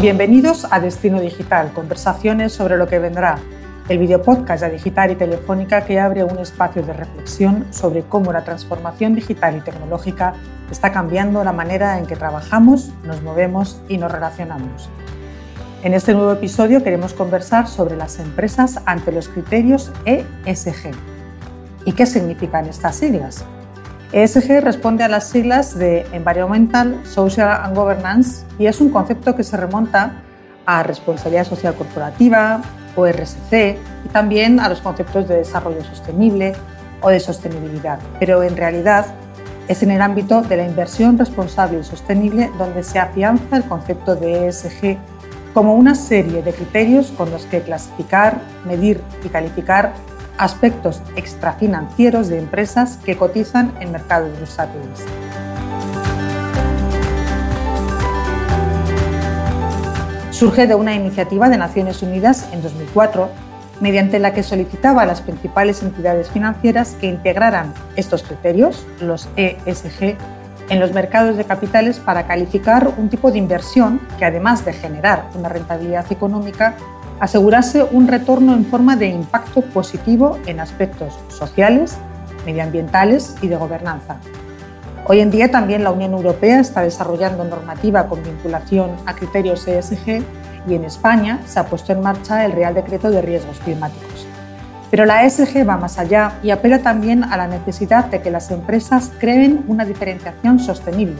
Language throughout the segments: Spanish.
Bienvenidos a Destino Digital, conversaciones sobre lo que vendrá, el videopodcast de Digital y Telefónica que abre un espacio de reflexión sobre cómo la transformación digital y tecnológica está cambiando la manera en que trabajamos, nos movemos y nos relacionamos. En este nuevo episodio queremos conversar sobre las empresas ante los criterios ESG. ¿Y qué significan estas siglas? ESG responde a las siglas de Environmental, Social and Governance y es un concepto que se remonta a responsabilidad social corporativa, o RSC, y también a los conceptos de desarrollo sostenible o de sostenibilidad. Pero en realidad es en el ámbito de la inversión responsable y sostenible donde se afianza el concepto de ESG como una serie de criterios con los que clasificar, medir y calificar aspectos extrafinancieros de empresas que cotizan en mercados bursátiles. Surge de una iniciativa de Naciones Unidas en 2004, mediante la que solicitaba a las principales entidades financieras que integraran estos criterios, los ESG, en los mercados de capitales para calificar un tipo de inversión que, además de generar una rentabilidad económica, asegurase un retorno en forma de impacto positivo en aspectos sociales, medioambientales y de gobernanza. Hoy en día también la Unión Europea está desarrollando normativa con vinculación a criterios ESG y en España se ha puesto en marcha el Real Decreto de Riesgos Climáticos. Pero la ESG va más allá y apela también a la necesidad de que las empresas creen una diferenciación sostenible,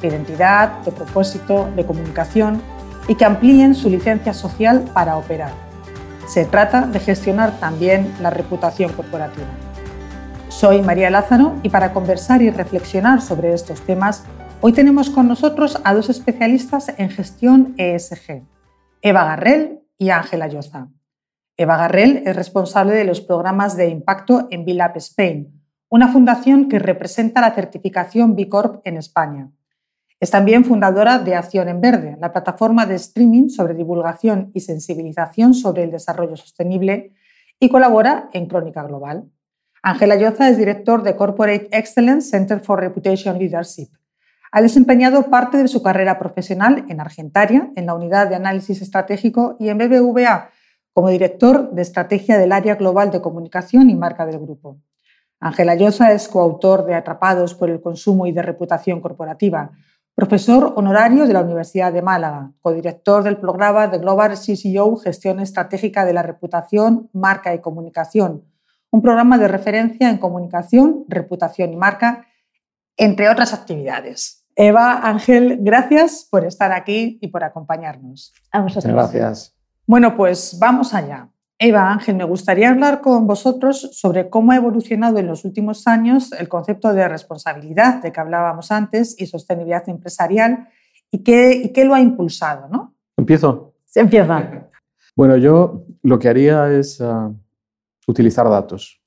de identidad, de propósito, de comunicación y que amplíen su licencia social para operar. Se trata de gestionar también la reputación corporativa. Soy María Lázaro y para conversar y reflexionar sobre estos temas, hoy tenemos con nosotros a dos especialistas en gestión ESG, Eva Garrel y Ángela Lloza. Eva Garrel es responsable de los programas de impacto en Bilap Spain, una fundación que representa la certificación B Corp en España. Es también fundadora de Acción en Verde, la plataforma de streaming sobre divulgación y sensibilización sobre el desarrollo sostenible y colabora en Crónica Global. Ángela Lloza es director de Corporate Excellence Center for Reputation Leadership. Ha desempeñado parte de su carrera profesional en Argentaria, en la unidad de análisis estratégico y en BBVA, como director de estrategia del área global de comunicación y marca del grupo. Ángela Llosa es coautor de Atrapados por el consumo y de reputación corporativa, profesor honorario de la Universidad de Málaga, codirector del programa de Global CCO Gestión Estratégica de la Reputación, Marca y Comunicación, un programa de referencia en comunicación, reputación y marca, entre otras actividades. Eva, Ángel, gracias por estar aquí y por acompañarnos. A vosotros. Gracias. Bueno, pues vamos allá. Eva Ángel, me gustaría hablar con vosotros sobre cómo ha evolucionado en los últimos años el concepto de responsabilidad de que hablábamos antes y sostenibilidad empresarial y qué, qué lo ha impulsado, ¿no? ¿Empiezo? Se empieza. Bueno, yo lo que haría es ah, utilizar datos.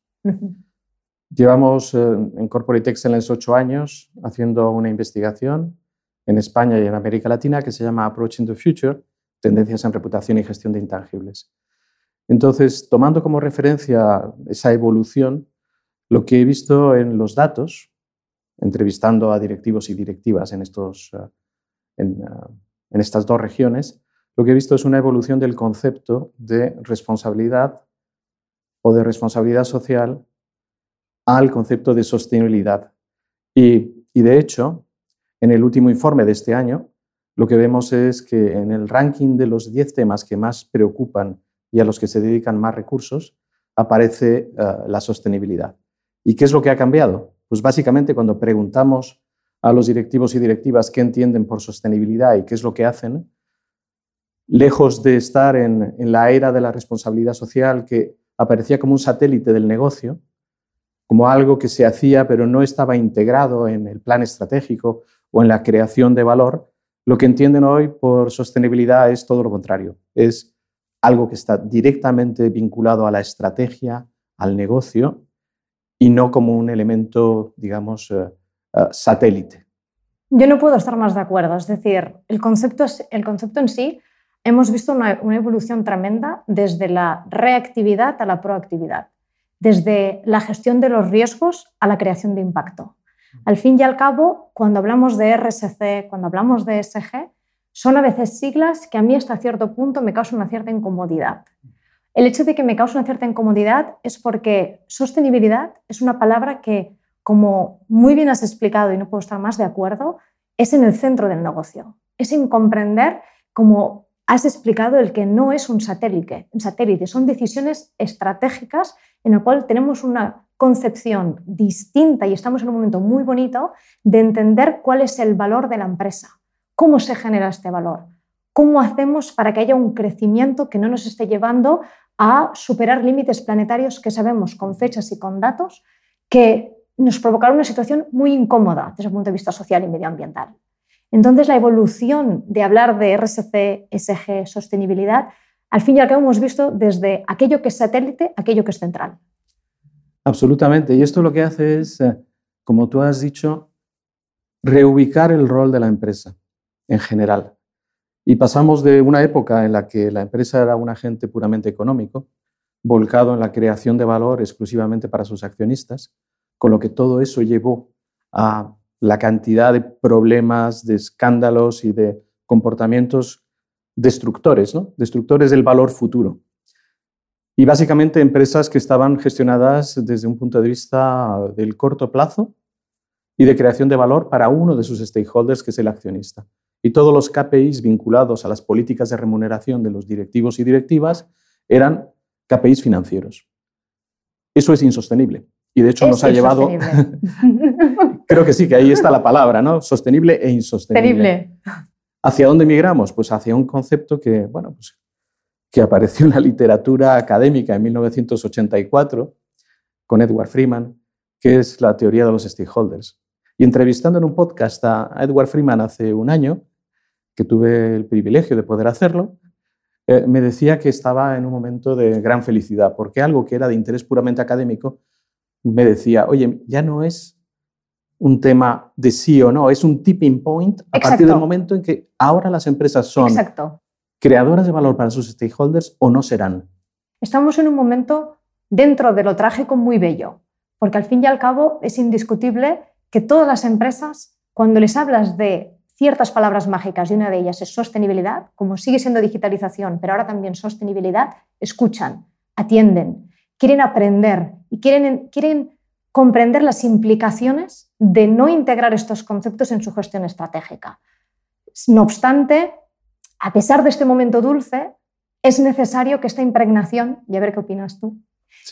Llevamos eh, en Corporate Excellence ocho años haciendo una investigación en España y en América Latina que se llama Approaching the Future tendencias en reputación y gestión de intangibles. Entonces, tomando como referencia esa evolución, lo que he visto en los datos, entrevistando a directivos y directivas en, estos, eh, eh, en estas dos regiones, lo que he visto es una evolución del concepto de responsabilidad o de responsabilidad social al concepto de sostenibilidad. Y, y, de hecho, en el último informe de este año, lo que vemos es que en el ranking de los 10 temas que más preocupan y a los que se dedican más recursos, aparece eh, la sostenibilidad. ¿Y qué es lo que ha cambiado? Pues básicamente cuando preguntamos a los directivos y directivas qué entienden por sostenibilidad y qué es lo que hacen, lejos de estar en, en la era de la responsabilidad social que aparecía como un satélite del negocio, como algo que se hacía pero no estaba integrado en el plan estratégico o en la creación de valor, lo que entienden hoy por sostenibilidad es todo lo contrario. Es algo que está directamente vinculado a la estrategia, al negocio, y no como un elemento, digamos, eh, eh, satélite. Yo no puedo estar más de acuerdo. Es decir, el concepto, el concepto en sí, hemos visto una, una evolución tremenda desde la reactividad a la proactividad, desde la gestión de los riesgos a la creación de impacto. Al fin y al cabo, cuando hablamos de RSC, cuando hablamos de ESG, son a veces siglas que a mí hasta cierto punto me causan una cierta incomodidad. El hecho de que me cause una cierta incomodidad es porque sostenibilidad es una palabra que, como muy bien has explicado y no puedo estar más de acuerdo, es en el centro del negocio. Es en comprender, como has explicado, el que no es un satélite. Un satélite son decisiones estratégicas en el cual tenemos una concepción distinta y estamos en un momento muy bonito de entender cuál es el valor de la empresa, cómo se genera este valor, cómo hacemos para que haya un crecimiento que no nos esté llevando a superar límites planetarios que sabemos con fechas y con datos que nos provocaron una situación muy incómoda desde el punto de vista social y medioambiental. Entonces, la evolución de hablar de RSC, SG, sostenibilidad, al fin y al cabo hemos visto desde aquello que es satélite, aquello que es central. Absolutamente. Y esto lo que hace es, eh, como tú has dicho, reubicar el rol de la empresa en general. Y pasamos de una época en la que la empresa era un agente puramente económico, volcado en la creación de valor exclusivamente para sus accionistas, con lo que todo eso llevó a la cantidad de problemas, de escándalos y de comportamientos destructores, ¿no? destructores del valor futuro. Y básicamente empresas que estaban gestionadas desde un punto de vista del corto plazo y de creación de valor para uno de sus stakeholders, que es el accionista. Y todos los KPIs vinculados a las políticas de remuneración de los directivos y directivas eran KPIs financieros. Eso es insostenible. Y de hecho nos ha llevado... Creo que sí, que ahí está la palabra, ¿no? Sostenible e insostenible. ¿Hacia dónde migramos? Pues hacia un concepto que, bueno, pues que apareció en la literatura académica en 1984 con Edward Freeman, que es la teoría de los stakeholders. Y entrevistando en un podcast a Edward Freeman hace un año, que tuve el privilegio de poder hacerlo, eh, me decía que estaba en un momento de gran felicidad, porque algo que era de interés puramente académico, me decía, oye, ya no es un tema de sí o no, es un tipping point a partir del momento en que ahora las empresas son Exacto creadoras de valor para sus stakeholders o no serán? Estamos en un momento dentro de lo trágico muy bello, porque al fin y al cabo es indiscutible que todas las empresas, cuando les hablas de ciertas palabras mágicas y una de ellas es sostenibilidad, como sigue siendo digitalización, pero ahora también sostenibilidad, escuchan, atienden, quieren aprender y quieren, quieren comprender las implicaciones de no integrar estos conceptos en su gestión estratégica. No obstante, a pesar de este momento dulce, es necesario que esta impregnación, y a ver qué opinas tú,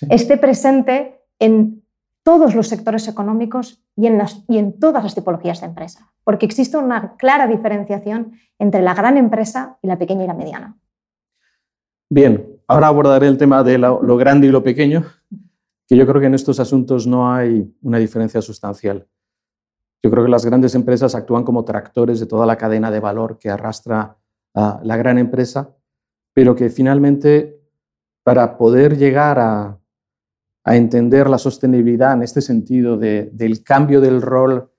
esté presente en todos los sectores económicos y en, todas las tipologías de empresa, porque existe una clara diferenciación entre la gran empresa y la pequeña y la mediana. Bien, ahora abordaré el tema de lo, lo grande y lo pequeño, que yo creo que en estos asuntos no hay una diferencia sustancial. Yo creo que las grandes empresas actúan como tractores de toda la cadena de valor que arrastra a la gran empresa, pero que finalmente para poder llegar a, entender la sostenibilidad en este sentido del cambio del rol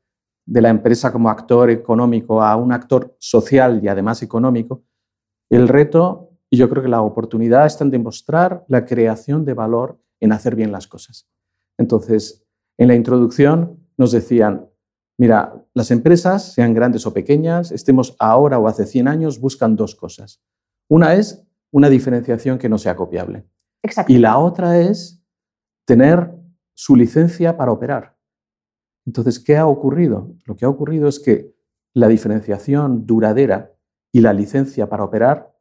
de la empresa como actor económico a un actor social y además económico, el reto y yo creo que la oportunidad está en demostrar la creación de valor en hacer bien las cosas. Entonces, en la introducción nos decían, Mira, las empresas, sean grandes o pequeñas, estemos ahora o hace 100 años, buscan dos cosas. Una es una diferenciación que no sea copiable. Y la otra es tener su licencia para operar. Entonces, ¿qué ha ocurrido? Lo que ha ocurrido es que la diferenciación duradera y la licencia para operar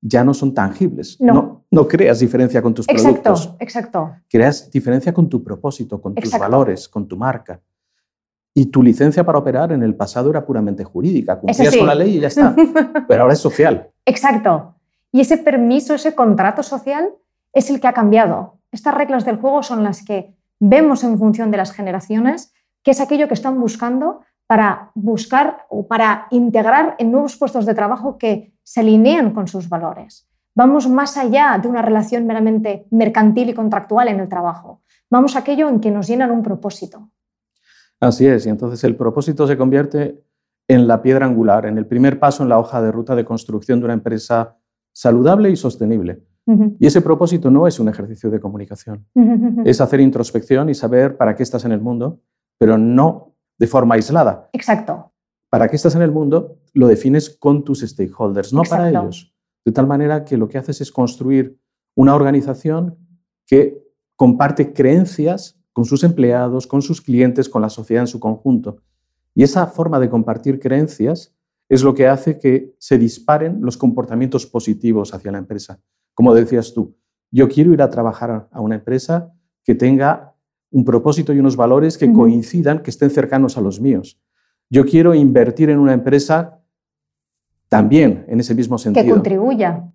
ya no son tangibles. No, no, creas diferencia con tus productos. Exacto. Creas diferencia con tu propósito, con tus valores, con tu marca. Y tu licencia para operar en el pasado era puramente jurídica, cumplías con la ley y ya está. Pero ahora es social. Exacto. Y ese permiso, ese contrato social es el que ha cambiado. Estas reglas del juego son las que vemos en función de las generaciones, que es aquello que están buscando para buscar o para integrar en nuevos puestos de trabajo que se alinean con sus valores. Vamos más allá de una relación meramente mercantil y contractual en el trabajo. Vamos a aquello en que nos llenan un propósito. Así es, y entonces el propósito se convierte en la piedra angular, en el primer paso en la hoja de ruta de construcción de una empresa saludable y sostenible. Y ese propósito no es un ejercicio de comunicación, es hacer introspección y saber para qué estás en el mundo, pero no de forma aislada. Exacto. para qué estás en el mundo lo defines con tus stakeholders, no para ellos. De tal manera que lo que haces es construir una organización que comparte creencias con sus empleados, con sus clientes, con la sociedad en su conjunto. Y esa forma de compartir creencias es lo que hace que se disparen los comportamientos positivos hacia la empresa. Como decías tú, yo quiero ir a trabajar a una empresa que tenga un propósito y unos valores que coincidan, que estén cercanos a los míos. Yo quiero invertir en una empresa también en ese mismo sentido. Que contribuya.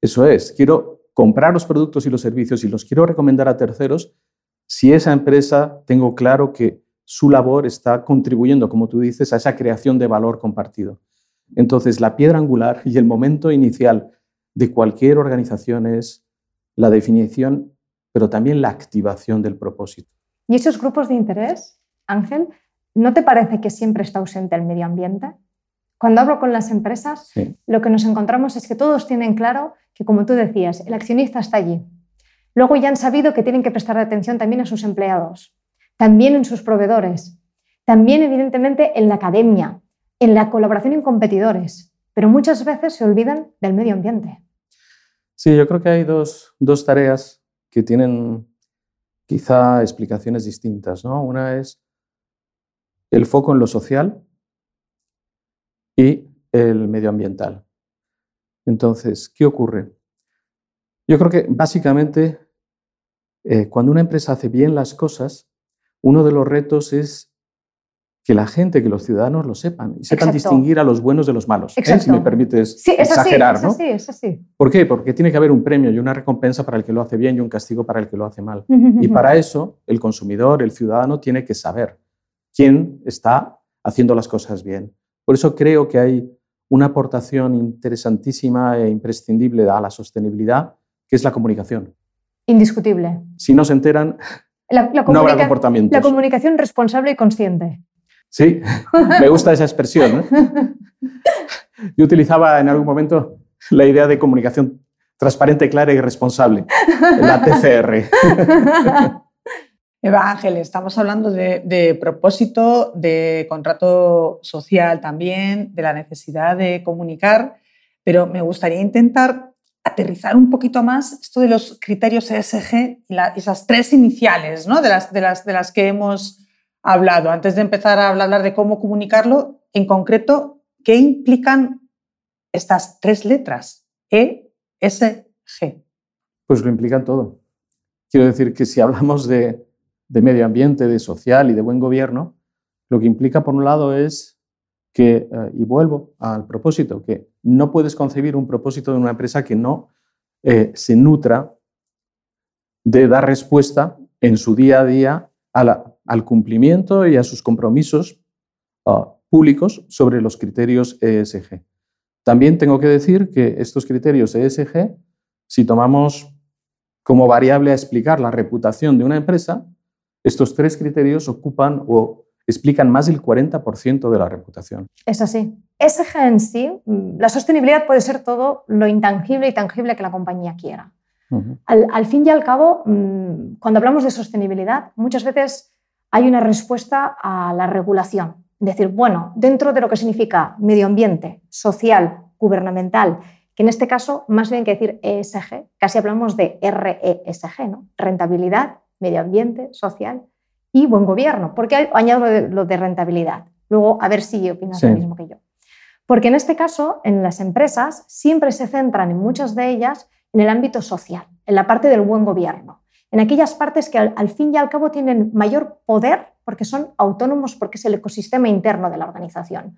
Eso es, quiero comprar los productos y los servicios y los quiero recomendar a terceros si esa empresa tengo claro que su labor está contribuyendo, como tú dices, a esa creación de valor compartido. Entonces, la piedra angular y el momento inicial de cualquier organización es la definición, pero también la activación del propósito. ¿Y esos grupos de interés, Ángel, no te parece que siempre está ausente el medio ambiente? Cuando hablo con las empresas, lo que nos encontramos es que todos tienen claro que, como tú decías, el accionista está allí. Luego ya han sabido que tienen que prestar atención también a sus empleados, también en sus proveedores, también evidentemente en la academia, en la colaboración en competidores, pero muchas veces se olvidan del medio ambiente. Sí, yo creo que hay dos, tareas que tienen quizá explicaciones distintas. ¿no? Una es el foco en lo social y el medioambiental. Entonces, ¿qué ocurre? Yo creo que básicamente eh, cuando una empresa hace bien las cosas, uno de los retos es que la gente, que los ciudadanos lo sepan y sepan distinguir a los buenos de los malos, ¿eh? si me permites exagerar. ¿no? es así. ¿Por qué? Porque tiene que haber un premio y una recompensa para el que lo hace bien y un castigo para el que lo hace mal. y para eso el consumidor, el ciudadano, tiene que saber quién está haciendo las cosas bien. Por eso creo que hay una aportación interesantísima e imprescindible a la sostenibilidad, que es la comunicación. Indiscutible. Si no se enteran, la, no habrá comportamientos. La comunicación responsable y consciente. Sí, me gusta esa expresión. Yo utilizaba en algún momento la idea de comunicación transparente, clara y responsable, la TCR. Eva Ángel, estamos hablando de, propósito, de contrato social también, de la necesidad de comunicar, pero me gustaría intentar aterrizar un poquito más esto de los criterios ESG y esas tres iniciales ¿no? de, las, de, las, de las que hemos hablado. Antes de empezar a hablar de cómo comunicarlo, en concreto, ¿qué implican estas tres letras? E, S, G. Pues lo implican todo. Quiero decir que si hablamos de, medio ambiente, de social y de buen gobierno, lo que implica, por un lado, es que, eh, y vuelvo al propósito, que no puedes concebir un propósito de una empresa que no eh, se nutra de dar respuesta en su día a día al cumplimiento y a sus compromisos ah, públicos sobre los criterios ESG. También tengo que decir que estos criterios ESG, si tomamos como variable a explicar la reputación de una empresa, estos tres criterios ocupan o explican más del 40% de la reputación. Es así. SG en sí, mm, la sostenibilidad puede ser todo lo intangible y tangible que la compañía quiera. Al, fin y al cabo, mm, cuando hablamos de sostenibilidad, muchas veces hay una respuesta a la regulación. Es decir, bueno, dentro de lo que significa medio ambiente, social, gubernamental, que en este caso, más bien que decir ESG, casi hablamos de RESG, ¿no? rentabilidad, medio ambiente, social y buen gobierno. ¿Por qué añado lo de, rentabilidad? Luego, a ver si opinas lo mismo que yo. Porque en este caso, en las empresas, siempre se centran en muchas de ellas en el ámbito social, en la parte del buen gobierno, en aquellas partes que al, fin y al cabo tienen mayor poder porque son autónomos, porque es el ecosistema interno de la organización.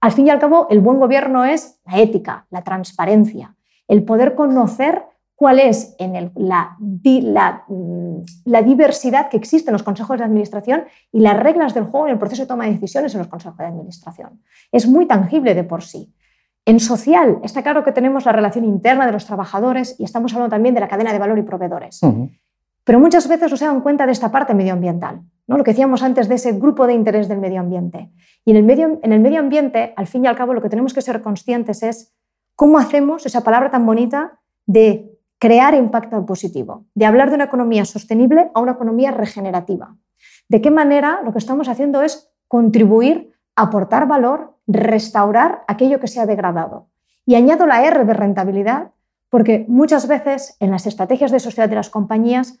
Al fin y al cabo, el buen gobierno es la ética, la transparencia, el poder conocer cuál es en mm, la, diversidad que existe en los consejos de administración y las reglas del juego en el proceso de toma de decisiones en los consejos de administración. Es muy tangible de por sí. En social, está claro que tenemos la relación interna de los trabajadores y estamos hablando también de la cadena de valor y proveedores. Pero muchas veces no se dan cuenta de esta parte medioambiental, ¿no? lo que decíamos antes de ese grupo de interés del medio ambiente. Y en el medio, en el medio ambiente, al fin y al cabo, lo que tenemos que ser conscientes es cómo hacemos esa palabra tan bonita de crear impacto positivo, de hablar de una economía sostenible a una economía regenerativa. ¿De qué manera lo que estamos haciendo es contribuir aportar valor, restaurar aquello que se ha degradado. Y añado la R de rentabilidad porque muchas veces en las estrategias de sociedad de las compañías,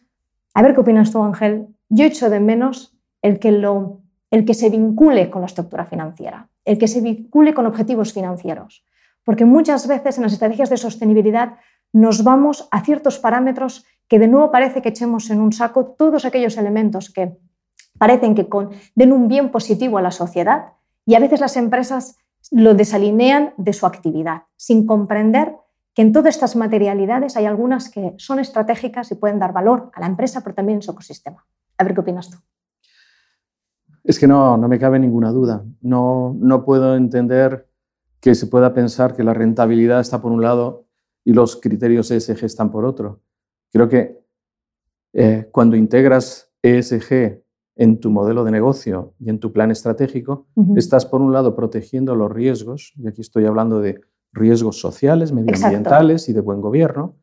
a ver qué opinas tú Ángel, yo echo de menos el que, lo, el que se vincule con la estructura financiera, el que se vincule con objetivos financieros. Porque muchas veces en las estrategias de sostenibilidad nos vamos a ciertos parámetros que de nuevo parece que echemos en un saco todos aquellos elementos que parecen que den un bien positivo a la sociedad y a veces las empresas lo desalinean de su actividad, sin comprender que en todas estas materialidades hay algunas que son estratégicas y pueden dar valor a la empresa, pero también en su ecosistema. A ver qué opinas tú. Es que no, no me cabe ninguna duda. No, no puedo entender que se pueda pensar que la rentabilidad está por un lado y los criterios ESG están por otro. Creo que eh, cuando integras ESG en tu modelo de negocio y en tu plan estratégico, estás por un lado protegiendo los riesgos, y aquí estoy hablando de riesgos sociales, medioambientales y de buen gobierno,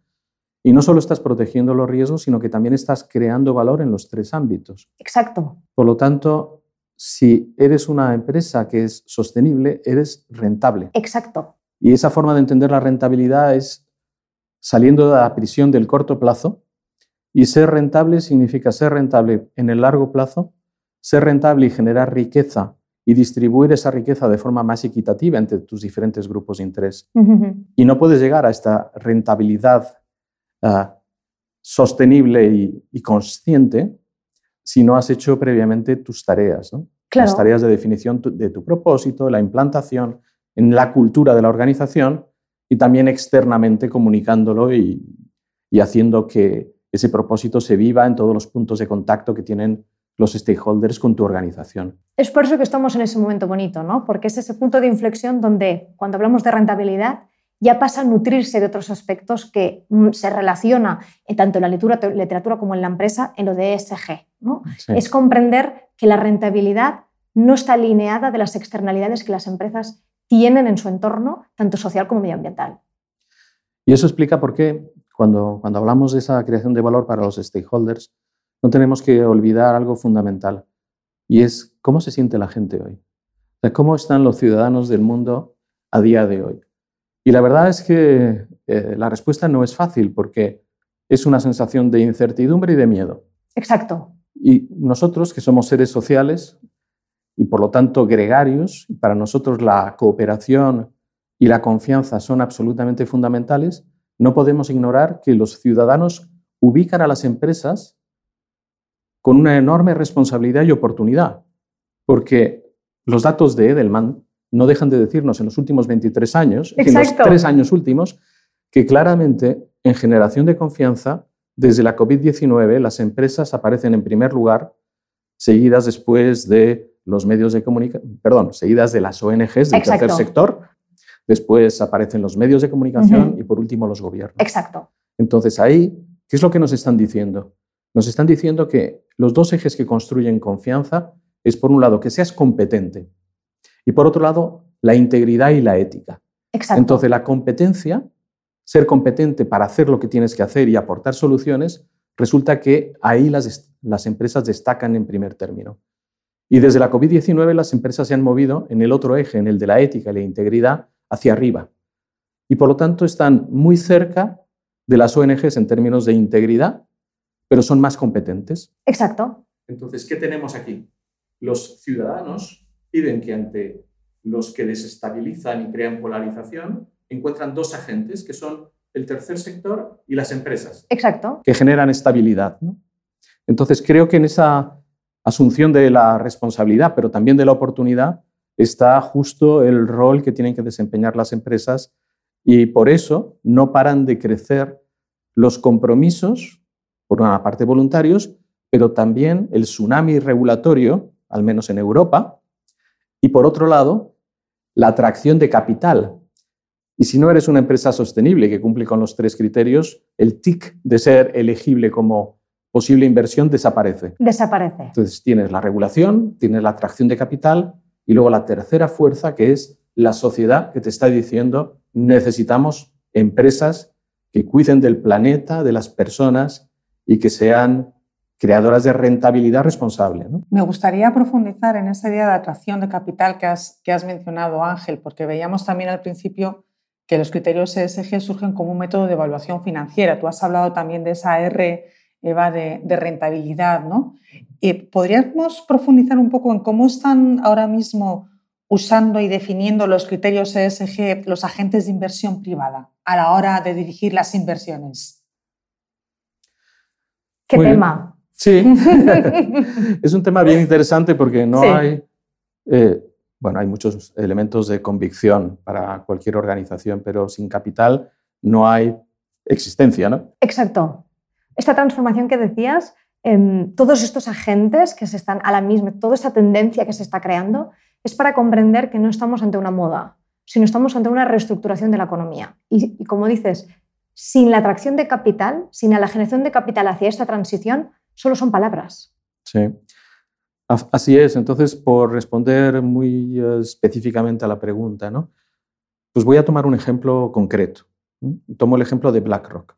y no solo estás protegiendo los riesgos, sino que también estás creando valor en los tres ámbitos. Exacto. Por lo tanto, si eres una empresa que es sostenible, eres rentable. Exacto. Y esa forma de entender la rentabilidad es saliendo de la prisión del corto plazo y ser rentable significa ser rentable en el largo plazo, ser rentable y generar riqueza y distribuir esa riqueza de forma más equitativa entre tus diferentes grupos de interés. Y no puedes llegar a esta rentabilidad ah, sostenible y, consciente si no has hecho previamente tus tareas. Las tareas de definición de tu propósito, la implantación en la cultura de la organización y también externamente comunicándolo y haciendo que ese propósito se viva en todos los puntos de contacto que tienen los stakeholders con tu organización. Es por eso que estamos en ese momento bonito, ¿no? Porque es ese punto de inflexión donde cuando hablamos de rentabilidad ya pasa a nutrirse de otros aspectos que mm, se relaciona tanto en la literatura, como en la empresa en lo de ESG. ¿no? Es comprender que la rentabilidad no está alineada de las externalidades que las empresas tienen en su entorno, tanto social como medioambiental. Y eso explica por qué cuando, cuando hablamos de esa creación de valor para los stakeholders, no tenemos que olvidar algo fundamental, y es cómo se siente la gente hoy. cómo están los ciudadanos del mundo a día de hoy. Y la verdad es que eh, la respuesta no es fácil porque es una sensación de incertidumbre y de miedo. Exacto. Y nosotros, que somos seres sociales y por lo tanto gregarios, para nosotros la cooperación y la confianza son absolutamente fundamentales, no podemos ignorar que los ciudadanos ubican a las empresas con una enorme responsabilidad y oportunidad, porque los datos de Edelman no dejan de decirnos en los últimos 23 años, en los tres años últimos, que claramente en generación de confianza, desde la COVID-19, las empresas aparecen en primer lugar, seguidas después de los medios de comunicación, perdón, seguidas de las ONGs del tercer sector, después aparecen los medios de comunicación y por último los gobiernos. Exacto. Entonces ahí, ¿qué es lo que nos están diciendo? Nos están diciendo que los dos ejes que construyen confianza es, por un lado, que seas competente y, por otro lado, la integridad y la ética. Exacto. Entonces, la competencia, ser competente para hacer lo que tienes que hacer y aportar soluciones, resulta que ahí las, las empresas destacan en primer término. Y desde la COVID-19 las empresas se han movido en el otro eje, en el de la ética y la integridad, hacia arriba. Y por lo tanto están muy cerca de las ONGs en términos de integridad, pero son más competentes. Exacto. Entonces, ¿qué tenemos aquí? Los ciudadanos piden que ante los que desestabilizan y crean polarización, encuentran dos agentes que son el tercer sector y las empresas. Exacto. Que generan estabilidad. Entonces, creo que en esa asunción de la responsabilidad, pero también de la oportunidad, está justo el rol que tienen que desempeñar las empresas y por eso no paran de crecer los compromisos, por una parte voluntarios, pero también el tsunami regulatorio, al menos en Europa, y por otro lado, la atracción de capital. Y si no eres una empresa sostenible que cumple con los tres criterios, el TIC de ser elegible como posible inversión desaparece. Desaparece. Entonces tienes la regulación, tienes la atracción de capital y luego la tercera fuerza, que es la sociedad que te está diciendo, necesitamos empresas que cuiden del planeta, de las personas y que sean creadoras de rentabilidad responsable. Me gustaría profundizar en esa idea de atracción de capital que has, que has mencionado, Ángel, porque veíamos también al principio que los criterios ESG surgen como un método de evaluación financiera. Tú has hablado también de esa R, Eva, de, rentabilidad. ¿no? ¿Podríamos profundizar un poco en cómo están ahora mismo usando y definiendo los criterios ESG los agentes de inversión privada a la hora de dirigir las inversiones? ¿Qué tema? Sí, es un tema bien interesante porque no hay, eh, bueno, hay muchos elementos de convicción para cualquier organización, pero sin capital no hay existencia, ¿no? Exacto. Esta transformación que decías, em, todos estos agentes que se están a la misma, toda esta tendencia que se está creando, es para comprender que no estamos ante una moda, sino estamos ante una reestructuración de la economía. Y, como dices, sin la atracción de capital, sin la generación de capital hacia esta transición, solo son palabras. Sí, así es. Entonces, por responder muy eh, específicamente a la pregunta, ¿no? pues voy a tomar un ejemplo concreto. Tomo el ejemplo de BlackRock,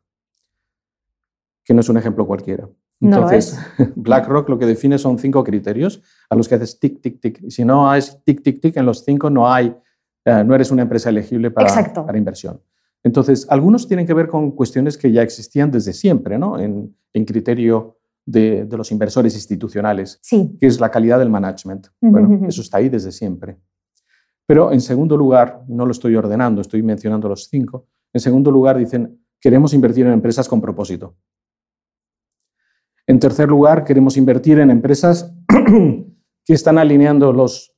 que no es un ejemplo cualquiera. Entonces, BlackRock lo que define son cinco criterios a los que haces tic, tic, tic. Y si no haces tic, tic, tic en los cinco, no, hay, eh, no eres una empresa elegible para, para, inversión. Entonces, algunos tienen que ver con cuestiones que ya existían desde siempre, ¿no? En, en criterio de, de, los inversores institucionales, sí. que es la calidad del management. Bueno, eso está ahí desde siempre. Pero en segundo lugar, no lo estoy ordenando, estoy mencionando los cinco. En segundo lugar, dicen, queremos invertir en empresas con propósito. En tercer lugar, queremos invertir en empresas que están alineando los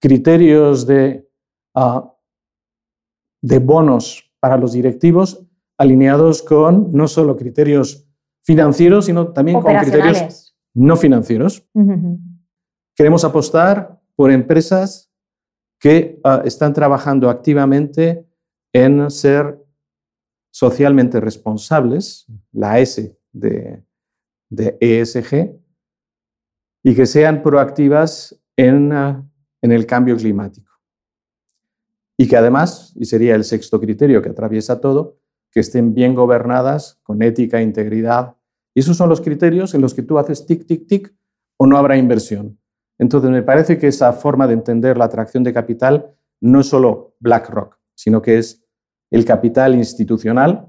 criterios de, ah, de bonos para los directivos alineados con no solo criterios financieros, sino también con criterios no financieros. Queremos apostar por empresas que ah, están trabajando activamente en ser socialmente responsables, la S de de ESG y que sean proactivas en, en el cambio climático. Y que además, y sería el sexto criterio que atraviesa todo, que estén bien gobernadas, con ética e integridad. Y esos son los criterios en los que tú haces tic, tic, tic o no habrá inversión. Entonces, me parece que esa forma de entender la atracción de capital no es solo BlackRock, sino que es el capital institucional,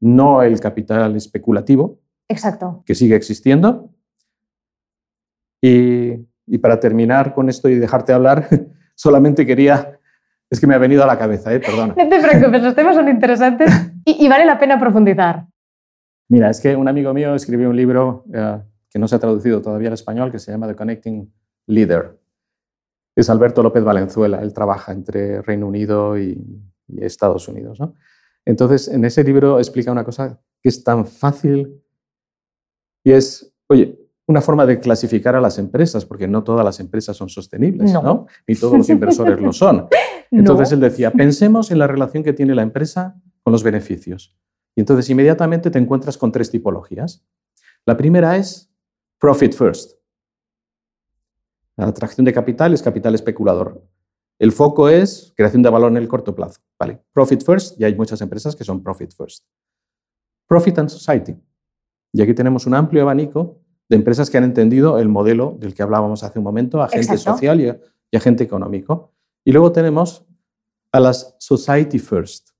no el capital especulativo, Exacto. Que sigue existiendo. Y, para terminar con esto y dejarte hablar, solamente quería... Es que me ha venido a la cabeza, ¿eh? perdona. No te preocupes, los temas son interesantes y, vale la pena profundizar. Mira, es que un amigo mío escribió un libro eh, que no se ha traducido todavía al español, que se llama The Connecting Leader. Es Alberto López Valenzuela, él trabaja entre Reino Unido y, y Estados Unidos. ¿no? Entonces, en ese libro explica una cosa que es tan fácil y es, oye, una forma de clasificar a las empresas, porque no todas las empresas son sostenibles, ¿no? Ni todos los inversores lo son. Entonces él decía, pensemos en la relación que tiene la empresa con los beneficios. Y entonces inmediatamente te encuentras con tres tipologías. La primera es profit first. La atracción de capital es capital especulador. El foco es creación de valor en el corto plazo. Vale, profit first, y hay muchas empresas que son profit first. Profit and society. Y aquí tenemos un amplio abanico de empresas que han entendido el modelo del que hablábamos hace un momento, agente social y, agente económico. Y luego tenemos a las Society First.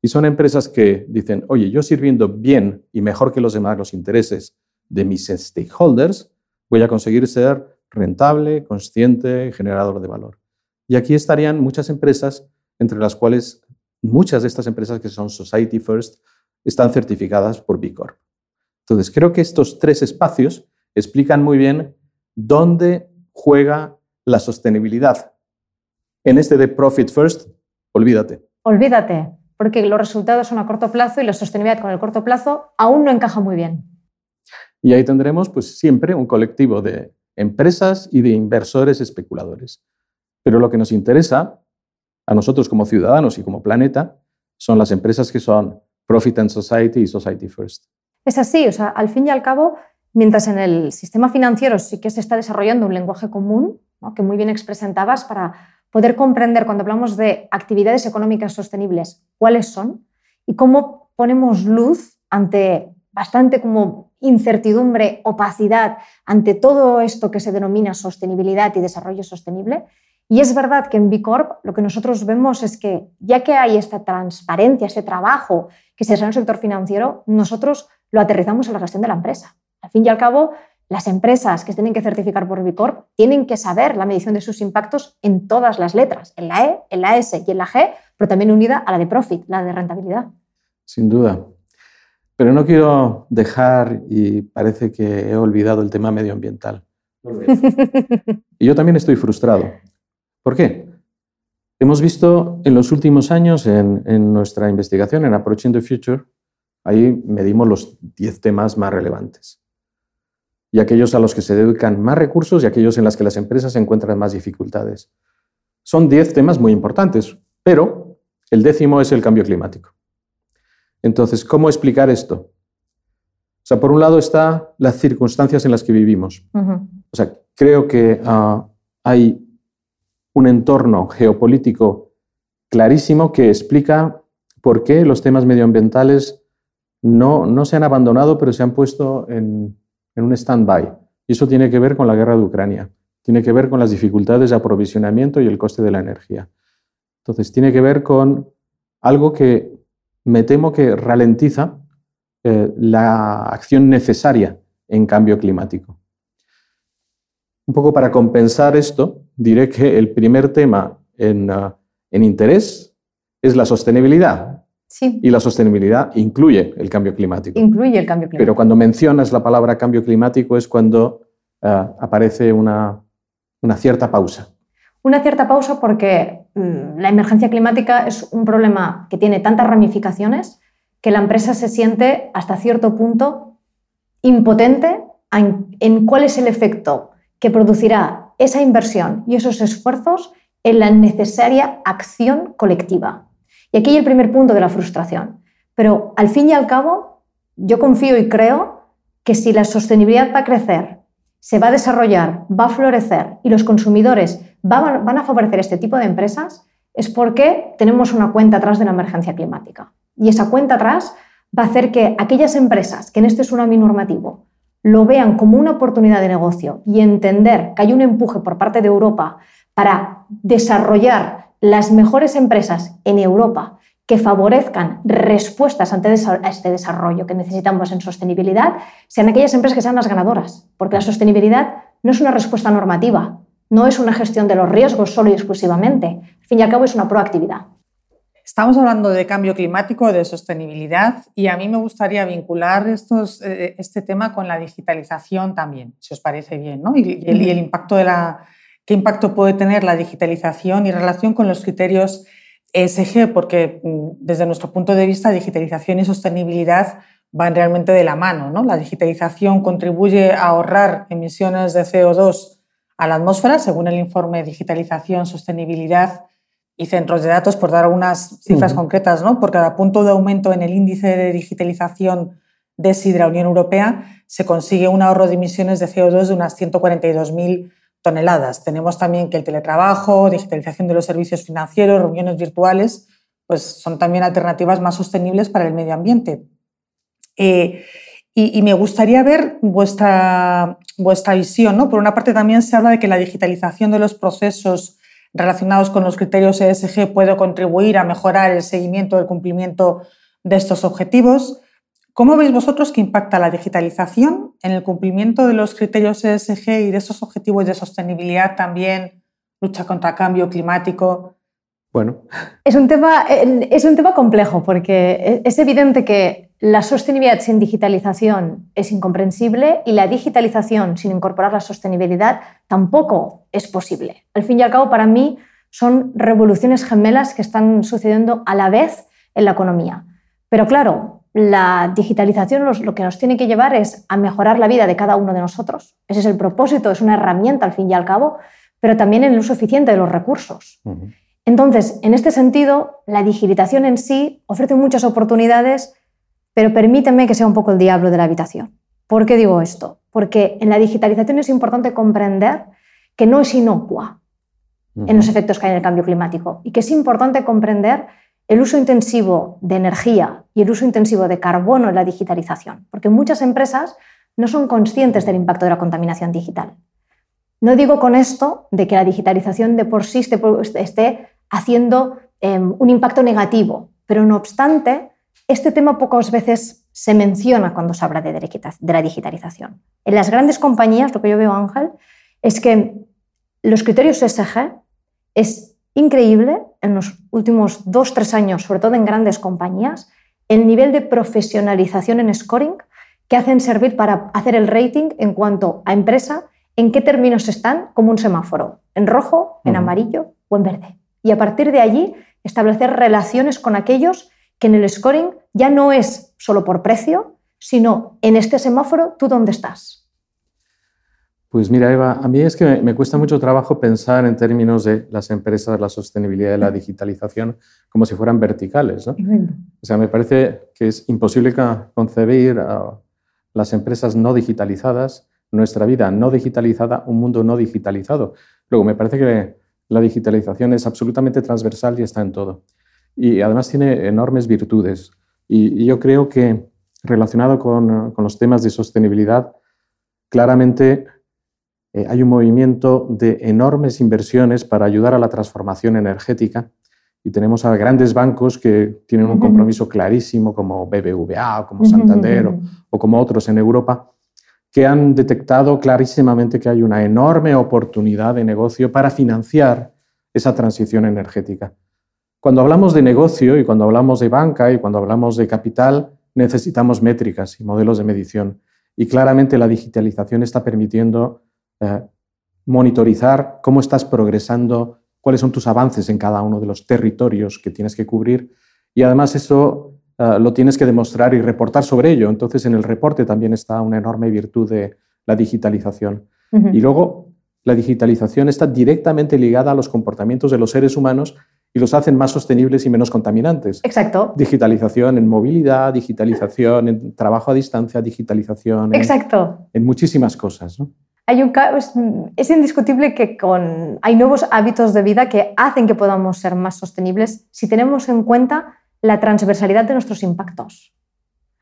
Y son empresas que dicen, oye, yo sirviendo bien y mejor que los demás los intereses de mis stakeholders, voy a conseguir ser rentable, consciente, generador de valor. Y aquí estarían muchas empresas, entre las cuales muchas de estas empresas que son Society First están certificadas por B Corp. Entonces, creo que estos tres espacios explican muy bien dónde juega la sostenibilidad. En este de Profit First, olvídate. Olvídate, porque los resultados son a corto plazo y la sostenibilidad con el corto plazo aún no encaja muy bien. Y ahí tendremos pues siempre un colectivo de empresas y de inversores especuladores. Pero lo que nos interesa a nosotros como ciudadanos y como planeta son las empresas que son Profit and Society y Society First. Es así, o sea, al fin y al cabo, mientras en el sistema financiero sí que se está desarrollando un lenguaje común, que muy bien expresentabas, para poder comprender cuando hablamos de actividades económicas sostenibles, cuáles son y cómo ponemos luz ante bastante como incertidumbre, opacidad ante todo esto que se denomina sostenibilidad y desarrollo sostenible. Y es verdad que en B Corp lo que nosotros vemos es que ya que hay esta transparencia, este trabajo que se hace en el sector financiero, nosotros lo aterrizamos en la gestión de la empresa. Al fin y al cabo, las empresas que tienen que certificar por B Corp tienen que saber la medición de sus impactos en todas las letras, en la E, en la S y en la G, pero también unida a la de profit, la de rentabilidad. Sin duda. Pero no quiero dejar, y parece que he olvidado el tema medioambiental. y yo también estoy frustrado. ¿Por qué? Hemos visto en los últimos años en, en nuestra investigación, en Approaching the Future, ahí medimos los 10 temas más relevantes y aquellos a los que se dedican más recursos y aquellos en los que las empresas encuentran más dificultades. Son 10 temas muy importantes, pero el décimo es el cambio climático. Entonces, ¿cómo explicar esto? O sea, por un lado está las circunstancias en las que vivimos. O sea, creo que ah, hay un entorno geopolítico clarísimo que explica por qué los temas medioambientales no, no se han abandonado, pero se han puesto en, un stand-by. Y eso tiene que ver con la guerra de Ucrania, tiene que ver con las dificultades de aprovisionamiento y el coste de la energía. Entonces, tiene que ver con algo que me temo que ralentiza eh, la acción necesaria en cambio climático. Un poco para compensar esto, diré que el primer tema en, en interés es la sostenibilidad. Sí. Y la sostenibilidad incluye el cambio climático. Incluye el cambio climático. Pero cuando mencionas la palabra cambio climático es cuando uh, aparece una, una cierta pausa. Una cierta pausa porque mmm, la emergencia climática es un problema que tiene tantas ramificaciones que la empresa se siente hasta cierto punto impotente en, en cuál es el efecto que producirá esa inversión y esos esfuerzos en la necesaria acción colectiva. Y aquí el primer punto de la frustración. Pero al fin y al cabo, yo confío y creo que si la sostenibilidad va a crecer, se va a desarrollar, va a florecer y los consumidores van a favorecer este tipo de empresas, es porque tenemos una cuenta atrás de la emergencia climática. Y esa cuenta atrás va a hacer que aquellas empresas que en este tsunami normativo lo vean como una oportunidad de negocio y entender que hay un empuje por parte de Europa para desarrollar las mejores empresas en Europa que favorezcan respuestas ante este desarrollo que necesitamos en sostenibilidad, sean aquellas empresas que sean las ganadoras, porque la sostenibilidad no es una respuesta normativa, no es una gestión de los riesgos solo y exclusivamente, al fin y al cabo es una proactividad. Estamos hablando de cambio climático, de sostenibilidad, y a mí me gustaría vincular estos, eh, este tema con la digitalización también, si os parece bien, ¿no? y, el, y el impacto de la, qué impacto puede tener la digitalización y relación con los criterios ESG, porque mm, desde nuestro punto de vista, digitalización y sostenibilidad van realmente de la mano. ¿no? La digitalización contribuye a ahorrar emisiones de CO2 a la atmósfera, según el informe Digitalización, Sostenibilidad y Centros de Datos, por dar algunas cifras uh -huh. concretas, ¿no? por cada punto de aumento en el índice de digitalización de la Unión Europea se consigue un ahorro de emisiones de CO2 de unas 142.000 toneladas. Tenemos también que el teletrabajo, digitalización de los servicios financieros, reuniones virtuales, pues son también alternativas más sostenibles para el medio ambiente. Eh, y, y, me gustaría ver vuestra, vuestra visión. ¿no? Por una parte, también se habla de que la digitalización de los procesos relacionados con los criterios ESG puede contribuir a mejorar el seguimiento del cumplimiento de estos objetivos. ¿Cómo veis vosotros que impacta la digitalización en el cumplimiento de los criterios ESG y de esos objetivos de sostenibilidad también, lucha contra el cambio climático? Bueno. Es un, tema, es un tema complejo porque es evidente que la sostenibilidad sin digitalización es incomprensible y la digitalización sin incorporar la sostenibilidad tampoco es posible. Al fin y al cabo, para mí, son revoluciones gemelas que están sucediendo a la vez en la economía. Pero claro, la digitalización lo que nos tiene que llevar es a mejorar la vida de cada uno de nosotros. Ese es el propósito, es una herramienta al fin y al cabo, pero también en el uso eficiente de los recursos. Uh -huh. Entonces, en este sentido, la digitalización en sí ofrece muchas oportunidades, pero permíteme que sea un poco el diablo de la habitación. ¿Por qué digo esto? Porque en la digitalización es importante comprender que no es inocua uh -huh. en los efectos que hay en el cambio climático y que es importante comprender el uso intensivo de energía y el uso intensivo de carbono en la digitalización, porque muchas empresas no son conscientes del impacto de la contaminación digital. No digo con esto de que la digitalización de por sí esté, haciendo em, un impacto negativo, pero no obstante, este tema pocas veces se menciona cuando se habla de, de la digitalización. En las grandes compañías, lo que yo veo, Ángel, es que los criterios SG es increíble en los últimos dos, tres años, sobre todo en grandes compañías, el nivel de profesionalización en scoring que hacen servir para hacer el rating en cuanto a empresa, en qué términos están como un semáforo, en rojo, en amarillo o en verde. Y a partir de allí establecer relaciones con aquellos que en el scoring ya no es solo por precio, sino en este semáforo, ¿tú dónde estás? Pues mira, Eva, a mí es que me cuesta mucho trabajo pensar en términos de las empresas, la sostenibilidad y la digitalización como si fueran verticales. ¿no? O sea, me parece que es imposible concebir a las empresas no digitalizadas, nuestra vida no digitalizada, un mundo no digitalizado. Luego, me parece que la digitalización es absolutamente transversal y está en todo. Y además tiene enormes virtudes. Y, yo creo que relacionado con, con los temas de sostenibilidad, claramente eh, hay un movimiento de enormes inversiones para ayudar a la transformación energética y tenemos a grandes bancos que tienen un compromiso clarísimo como BBVA, como Santander o, como otros en Europa, que han detectado clarísimamente que hay una enorme oportunidad de negocio para financiar esa transición energética. Cuando hablamos de negocio y cuando hablamos de banca y cuando hablamos de capital, necesitamos métricas y modelos de medición. Y claramente la digitalización está permitiendo eh, monitorizar cómo estás progresando, cuáles son tus avances en cada uno de los territorios que tienes que cubrir y además eso eh, lo tienes que demostrar y reportar sobre ello. Entonces en el reporte también está una enorme virtud de la digitalización. Y luego la digitalización está directamente ligada a los comportamientos de los seres humanos y los hacen más sostenibles y menos contaminantes. Exacto. Digitalización en movilidad, digitalización en trabajo a distancia, digitalización Exacto. en muchísimas cosas. ¿no? Es, indiscutible que con, hay nuevos hábitos de vida que hacen que podamos ser más sostenibles si tenemos en cuenta la transversalidad de nuestros impactos.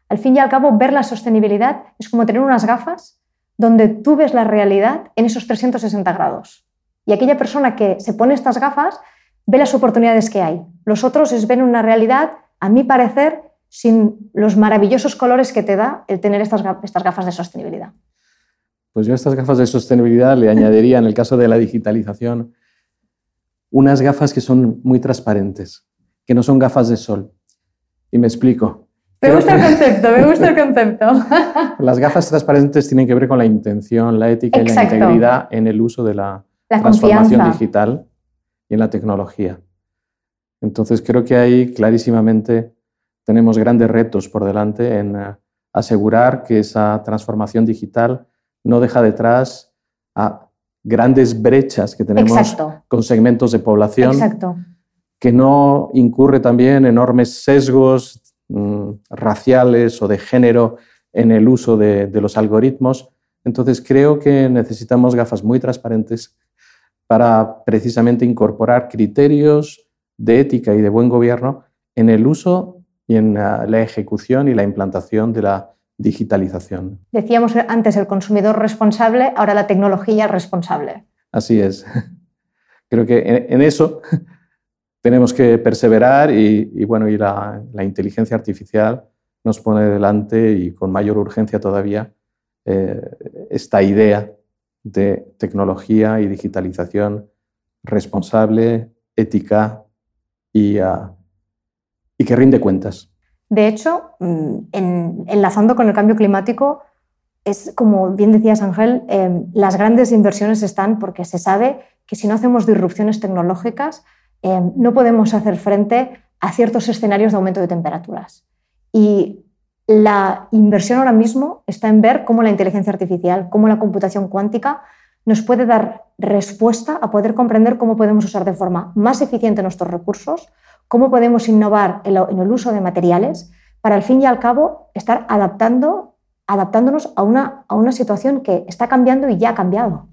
Al fin y al cabo, ver la sostenibilidad es como tener unas gafas donde tú ves la realidad en esos 360 grados. Y aquella persona que se pone estas gafas ve las oportunidades que hay. Los otros es ven una realidad, a mi parecer, sin los maravillosos colores que te da el tener estas gafas de sostenibilidad. Pues yo a estas gafas de sostenibilidad le añadiría, en el caso de la digitalización, unas gafas que son muy transparentes, que no son gafas de sol. Y me explico. Me gusta el concepto, me gusta el concepto. Las gafas transparentes tienen que ver con la intención, la ética y la integridad en el uso de la, transformación digital y en la tecnología. Entonces creo que ahí clarísimamente tenemos grandes retos por delante en eh, asegurar que esa transformación digital no deja detrás a grandes brechas que tenemos con segmentos de población, que no incurre también enormes sesgos mm, raciales o de género en el uso de, los algoritmos. Entonces creo que necesitamos gafas muy transparentes para precisamente incorporar criterios de ética y de buen gobierno en el uso y en la ejecución y la implantación de la digitalización. Decíamos antes el consumidor responsable, ahora la tecnología responsable. Así es. Creo que en, eso tenemos que perseverar y, bueno, y la, inteligencia artificial nos pone delante y con mayor urgencia todavía eh, esta idea de tecnología y digitalización responsable, ética y, ah, y que rinde cuentas. De hecho, mm, enlazando con el cambio climático, es como bien decías Ángel, em, las grandes inversiones están porque se sabe que si no hacemos disrupciones tecnológicas, em, no podemos hacer frente a ciertos escenarios de aumento de temperaturas. Y la inversión ahora mismo está en ver cómo la inteligencia artificial, cómo la computación cuántica nos puede dar respuesta a poder comprender cómo podemos usar de forma más eficiente nuestros recursos, cómo podemos innovar en, el uso de materiales para al fin y al cabo estar adaptando, adaptándonos a una, a una situación que está cambiando y ya ha cambiado.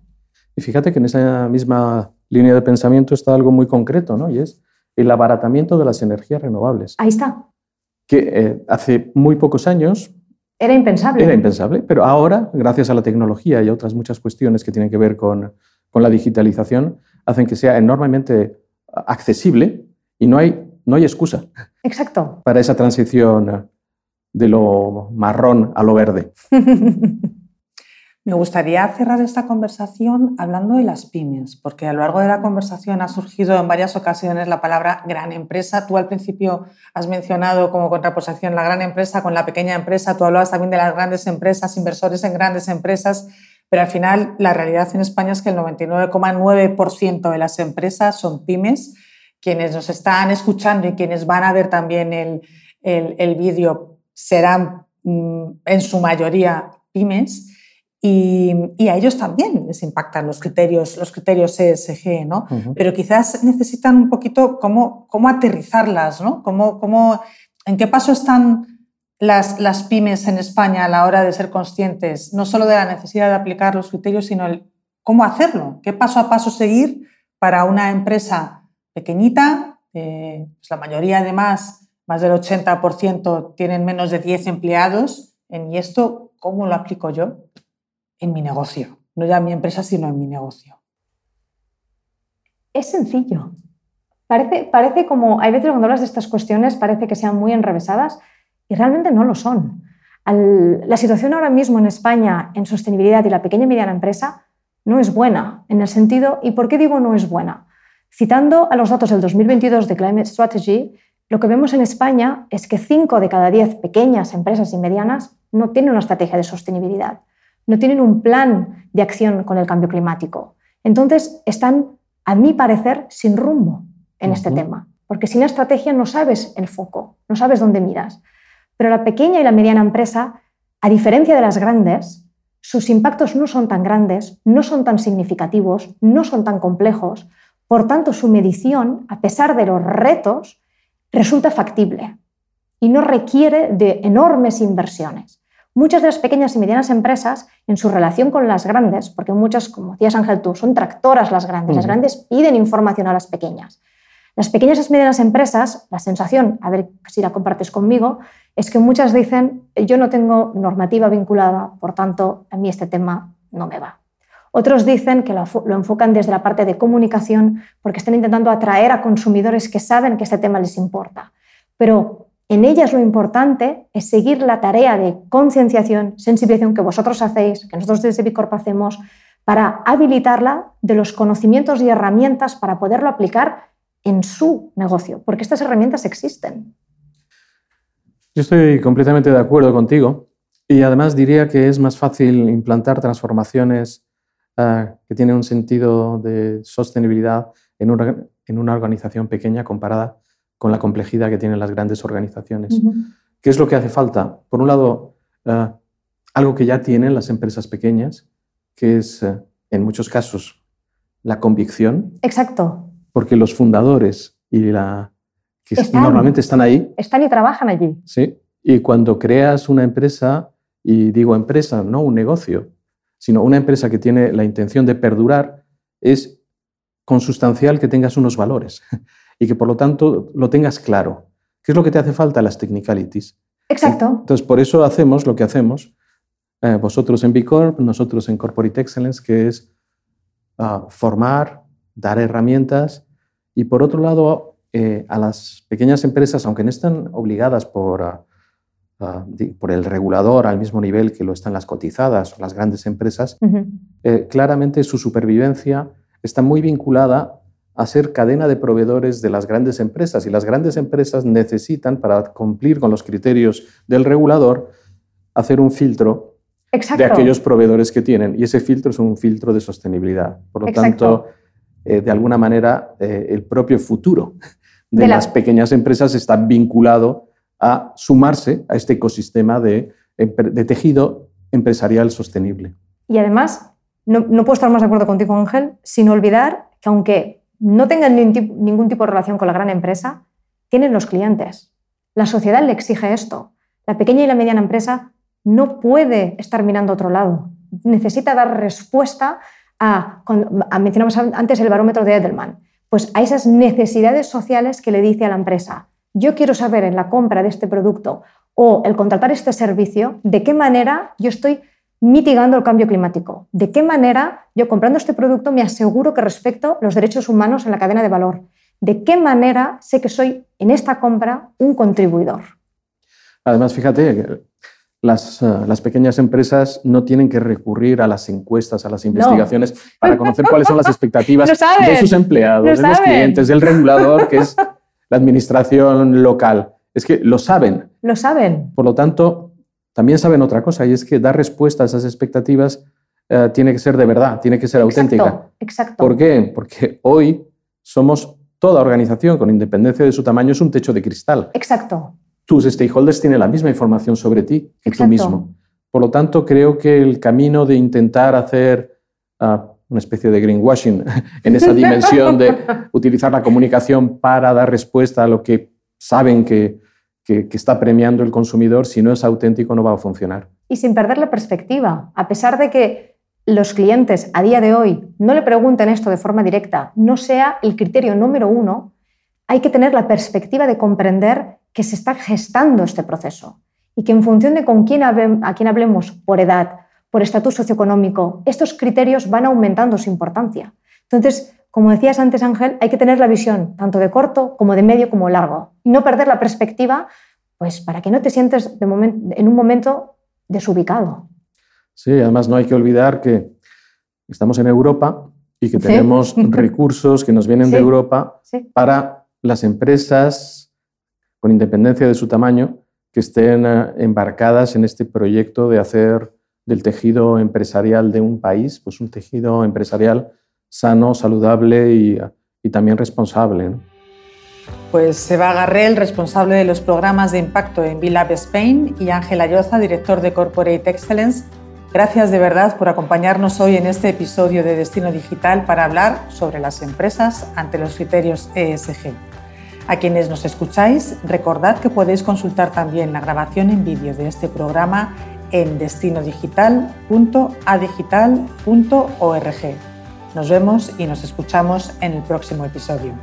Y fíjate que en esa misma línea de pensamiento está algo muy concreto, ¿no? Y es el abaratamiento de las energías renovables. Ahí está. Que eh, hace muy pocos años era impensable. Era impensable, pero ahora, gracias a la tecnología y a otras muchas cuestiones que tienen que ver con, con la digitalización, hacen que sea enormemente accesible y no hay, no hay excusa. Exacto. Para esa transición de lo marrón a lo verde. Me gustaría cerrar esta conversación hablando de las pymes, porque a lo largo de la conversación ha surgido en varias ocasiones la palabra gran empresa. Tú al principio has mencionado como contraposición la gran empresa con la pequeña empresa, tú hablabas también de las grandes empresas, inversores en grandes empresas, pero al final la realidad en España es que el 99,9% de las empresas son pymes. Quienes nos están escuchando y quienes van a ver también el, el, vídeo serán mm, en su mayoría pymes. Y, a ellos también les impactan los criterios, los criterios ESG, ¿no? Pero quizás necesitan un poquito cómo, cómo aterrizarlas, ¿no? Cómo, cómo, ¿En qué paso están las, las pymes en España a la hora de ser conscientes, no solo de la necesidad de aplicar los criterios, sino el cómo hacerlo? ¿Qué paso a paso seguir para una empresa pequeñita? Eh, pues la mayoría, además, más del 80% tienen menos de 10 empleados. ¿Y esto cómo lo aplico yo? en mi negocio, no ya en mi empresa, sino en mi negocio? Es sencillo. Parece, parece como, hay veces cuando hablas de estas cuestiones, parece que sean muy enrevesadas y realmente no lo son. la situación ahora mismo en España en sostenibilidad y la pequeña y mediana empresa no es buena, en el sentido, ¿y por qué digo no es buena? Citando a los datos del 2022 de Climate Strategy, lo que vemos en España es que 5 de cada 10 pequeñas empresas y medianas no tienen una estrategia de sostenibilidad no tienen un plan de acción con el cambio climático. Entonces, están, a mi parecer, sin rumbo en este tema, porque sin estrategia no sabes el foco, no sabes dónde miras. Pero la pequeña y la mediana empresa, a diferencia de las grandes, sus impactos no son tan grandes, no son tan significativos, no son tan complejos, por tanto su medición, a pesar de los retos, resulta factible y no requiere de enormes inversiones muchas de las pequeñas y medianas empresas, en su relación con las grandes, porque muchas, como decías Ángel tú, son tractoras las grandes, las grandes piden información a las pequeñas. Las pequeñas y medianas empresas, la sensación, a ver si la compartes conmigo, es que muchas dicen, yo no tengo normativa vinculada, por tanto, a mí este tema no me va. Otros dicen que lo, enfocan desde la parte de comunicación porque están intentando atraer a consumidores que saben que este tema les importa. Pero en ellas lo importante es seguir la tarea de concienciación, sensibilización que vosotros hacéis, que nosotros desde Bicorp hacemos, para habilitarla de los conocimientos y herramientas para poderlo aplicar en su negocio, porque estas herramientas existen. Yo estoy completamente de acuerdo contigo y además diría que es más fácil implantar transformaciones eh, que tienen un sentido de sostenibilidad en una organización pequeña comparada con la complejidad que tienen las grandes organizaciones. ¿Qué es lo que hace falta? Por un lado, eh, algo que ya tienen las empresas pequeñas, que es, eh, en muchos casos, la convicción. Exacto. Porque los fundadores y la que normalmente están ahí. Están y trabajan allí. Sí. Y cuando creas una empresa, y digo empresa, no un negocio, sino una empresa que tiene la intención de perdurar, es consustancial que tengas unos valores y que por lo tanto lo tengas claro. ¿Qué es lo que te hace falta? Las technicalities. Exacto. Entonces, por eso hacemos lo que hacemos, eh, vosotros en B Corp, nosotros en Corporate Excellence, que es ah, formar, dar herramientas y por otro lado, eh, a las pequeñas empresas, aunque no están obligadas por, ah, ah, por el regulador al mismo nivel que lo están las cotizadas o las grandes empresas, eh, claramente su supervivencia está muy vinculada a ser cadena de proveedores de las grandes empresas. Y las grandes empresas necesitan, para cumplir con los criterios del regulador, hacer un filtro de aquellos proveedores que tienen. Y ese filtro es un filtro de sostenibilidad. Por lo tanto, eh, de alguna manera, eh, el propio futuro de, las pequeñas empresas está vinculado a sumarse a este ecosistema de, tejido empresarial sostenible. Y además, no, puedo estar más de acuerdo contigo, Ángel, sin olvidar que aunque no tengan ningún tipo de relación con la gran empresa, tienen los clientes. La sociedad le exige esto. La pequeña y la mediana empresa no puede estar mirando a otro lado. Necesita dar respuesta a, mencionamos antes el barómetro de Edelman. pues a esas necesidades sociales que le dice a la empresa, yo quiero saber en la compra de este producto o el contratar este servicio, de qué manera yo estoy mitigando el cambio climático, de qué manera yo comprando este producto me aseguro que respeto los derechos humanos en la cadena de valor, de qué manera sé que soy en esta compra un contribuidor. Además, fíjate, las, eh, las, pequeñas empresas no tienen que recurrir a las encuestas, a las investigaciones, para conocer cuáles son las expectativas de sus empleados, de los clientes, del regulador, que es la administración local. Es que lo saben. Lo saben. Por lo tanto, también saben otra cosa, y es que dar respuesta a esas expectativas eh, tiene que ser de verdad, tiene que ser auténtica. Exacto. ¿Por qué? Porque hoy somos toda organización, con independencia de su tamaño, es un techo de cristal. Exacto tus stakeholders tienen la misma información sobre ti que tú mismo. Por lo tanto, creo que el camino de intentar hacer ah, una especie de greenwashing en esa dimensión de utilizar la comunicación para dar respuesta a lo que saben que, que, está premiando el consumidor, si no es auténtico no va a funcionar. Y sin perder la perspectiva, a pesar de que los clientes a día de hoy no le pregunten esto de forma directa, no sea el criterio número uno, hay que tener la perspectiva de comprender que se está gestando este proceso y que en función de con quién a quién hablemos por edad, por estatus socioeconómico, estos criterios van aumentando su importancia. Entonces, como decías antes, Ángel, hay que tener la visión tanto de corto como de medio como largo y no perder la perspectiva, pues para que no te sientes de en un momento desubicado. Sí, además no hay que olvidar que estamos en Europa y que tenemos recursos que nos vienen de Europa para las empresas con independencia de su tamaño, que estén eh, embarcadas en este proyecto de hacer del tejido empresarial de un país, pues un tejido empresarial sano, saludable y, también responsable. Pues Seba Garrel, responsable de los programas de impacto en Vilab Spain, y Ángela Lloza, director de Corporate Excellence. Gracias de verdad por acompañarnos hoy en este episodio de Destino Digital para hablar sobre las empresas ante los criterios ESG. A quienes nos escucháis, recordad que podéis consultar también la grabación en vídeo de este programa en destinodigital.adigital.org. Nos vemos y nos escuchamos en el próximo episodio.